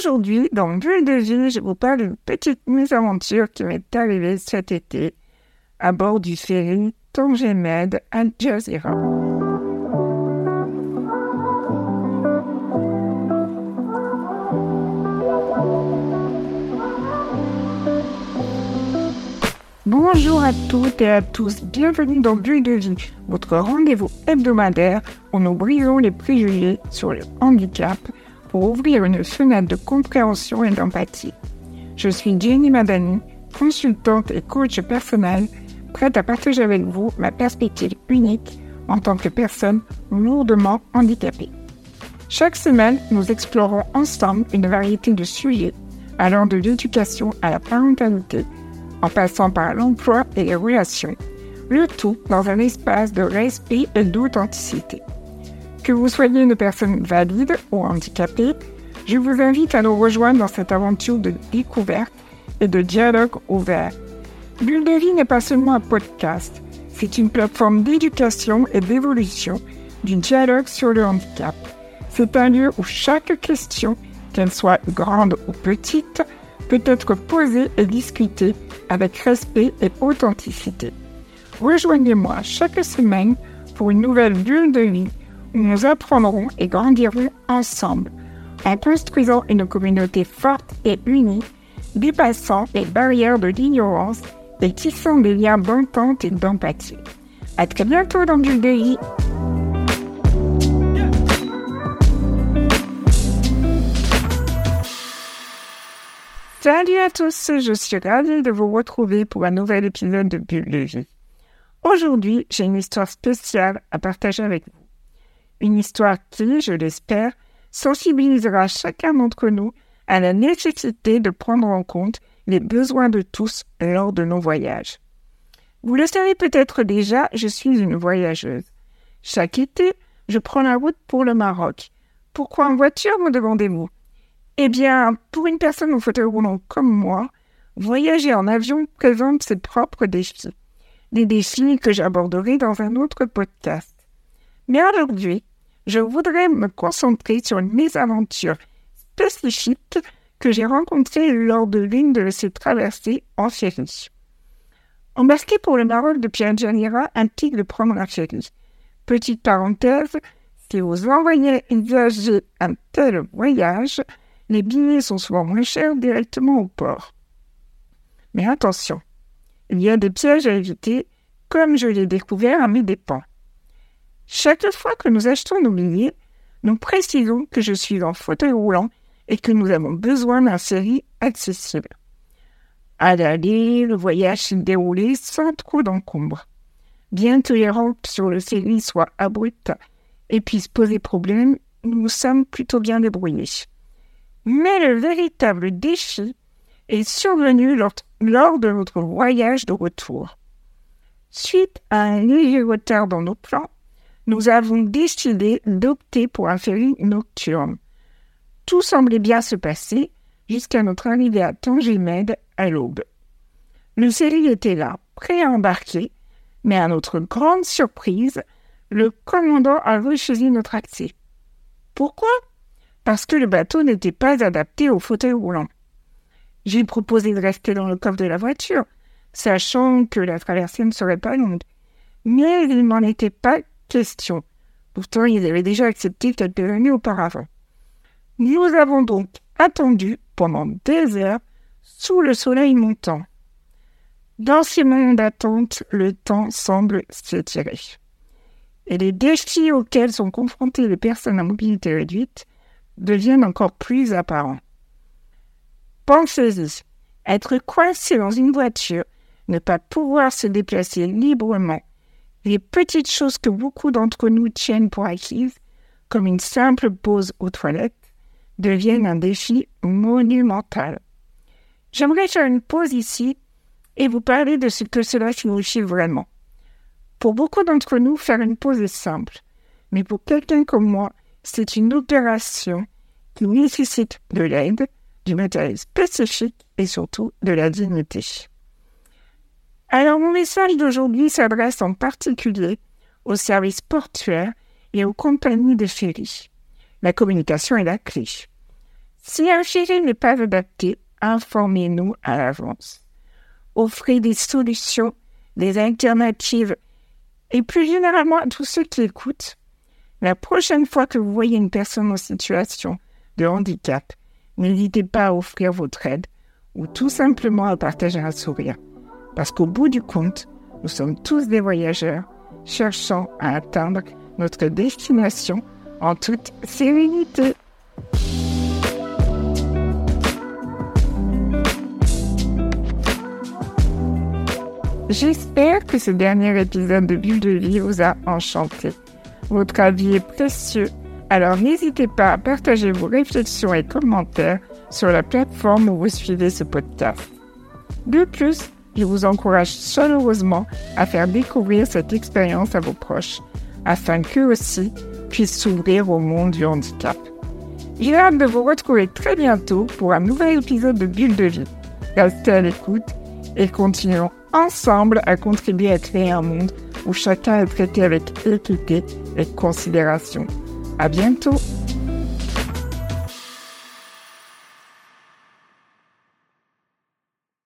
Aujourd'hui, dans Bulle de vie, je vous parle d'une petite mésaventure qui m'est arrivée cet été à bord du ferry Tanger Med Al Jazeera. Bonjour à toutes et à tous, bienvenue dans Bulle de vie, votre rendez-vous hebdomadaire où nous brisons les préjugés sur le handicap pour ouvrir une fenêtre de compréhension et d'empathie. Je suis Jenny Madani, consultante et coach personnel, prête à partager avec vous ma perspective unique en tant que personne lourdement handicapée. Chaque semaine, nous explorons ensemble une variété de sujets allant de l'éducation à la parentalité en passant par l'emploi et les relations, le tout dans un espace de respect et d'authenticité. Que vous soyez une personne valide ou handicapée, je vous invite à nous rejoindre dans cette aventure de découverte et de dialogue ouvert. Bulle de vie n'est pas seulement un podcast, c'est une plateforme d'éducation et d'évolution du dialogue sur le handicap. C'est un lieu où chaque question, qu'elle soit grande ou petite, peut être posée et discutée avec respect et authenticité. Rejoignez-moi chaque semaine pour une nouvelle bulle de vie nous apprendrons et grandirons ensemble en construisant une communauté forte et unie, dépassant les barrières de l'ignorance et tissant des liens d'entente et d'empathie. À très bientôt dans de vie. Salut à tous, je suis ravie de vous retrouver pour un nouvel épisode de Bulle de vie. Aujourd'hui, j'ai une histoire spéciale à partager avec vous. Une histoire qui, je l'espère, sensibilisera chacun d'entre nous à la nécessité de prendre en compte les besoins de tous lors de nos voyages. Vous le savez peut-être déjà, je suis une voyageuse. Chaque été, je prends la route pour le Maroc. Pourquoi en voiture, me demandez-vous? Eh bien, pour une personne au fauteuil roulant comme moi, voyager en avion présente ses propres défis. Des défis que j'aborderai dans un autre podcast. Mais aujourd'hui, je voudrais me concentrer sur mes aventures spécifiques que j'ai rencontrées lors de l'une de ces traversées en ferry. Embarquer pour le Maroc depuis Algérie implique de prendre un ferry. Petite parenthèse, si vous envoyez envisager un tel voyage, les billets sont souvent moins chers directement au port. Mais attention, il y a des pièges à éviter, comme je l'ai découvert à mes dépens. Chaque fois que nous achetons nos billets, nous précisons que je suis en fauteuil roulant et que nous avons besoin d'un série accessible. À l'aller, le voyage s'est déroulé sans trop d'encombre. Bien que les rampes sur le série soient abruptes et puissent poser problème, nous sommes plutôt bien débrouillés. Mais le véritable défi est survenu lors, de notre voyage de retour. Suite à un léger retard dans nos plans, nous avons décidé d'opter pour un ferry nocturne. Tout semblait bien se passer jusqu'à notre arrivée à Tangimed à l'aube. Le ferry était là, prêt à embarquer, mais à notre grande surprise, le commandant a refusé notre accès. Pourquoi? Parce que le bateau n'était pas adapté au fauteuil roulant. J'ai proposé de rester dans le coffre de la voiture, sachant que la traversée ne serait pas longue. Mais il n'en était pas Pourtant, ils avaient déjà accepté quelques années auparavant. Nous avons donc attendu pendant des heures sous le soleil montant. Dans ces moments d'attente, le temps semble s'étirer. Et les défis auxquels sont confrontées les personnes à mobilité réduite deviennent encore plus apparents. Pensez-y, être coincé dans une voiture, ne pas pouvoir se déplacer librement, les petites choses que beaucoup d'entre nous tiennent pour acquises, comme une simple pause aux toilettes, deviennent un défi monumental. J'aimerais faire une pause ici et vous parler de ce que cela signifie vraiment. Pour beaucoup d'entre nous, faire une pause est simple, mais pour quelqu'un comme moi, c'est une opération qui nécessite de l'aide, du matériel spécifique et surtout de la dignité. Alors mon message d'aujourd'hui s'adresse en particulier aux services portuaires et aux compagnies de ferry. La communication est la clé. Si un filet n'est pas adapté, informez-nous à l'avance. Offrez des solutions, des alternatives et plus généralement à tous ceux qui écoutent. La prochaine fois que vous voyez une personne en situation de handicap, n'hésitez pas à offrir votre aide ou tout simplement à partager un sourire. Parce qu'au bout du compte, nous sommes tous des voyageurs cherchant à atteindre notre destination en toute sérénité. J'espère que ce dernier épisode de Bulle de vie vous a enchanté. Votre avis est précieux, alors n'hésitez pas à partager vos réflexions et commentaires sur la plateforme où vous suivez ce podcast. De plus, je vous encourage chaleureusement à faire découvrir cette expérience à vos proches, afin qu'eux aussi puissent s'ouvrir au monde du handicap. J'ai hâte de vous retrouver très bientôt pour un nouvel épisode de Bulle de vie. Restez à l'écoute et continuons ensemble à contribuer à créer un monde où chacun est traité avec équité et considération. À bientôt!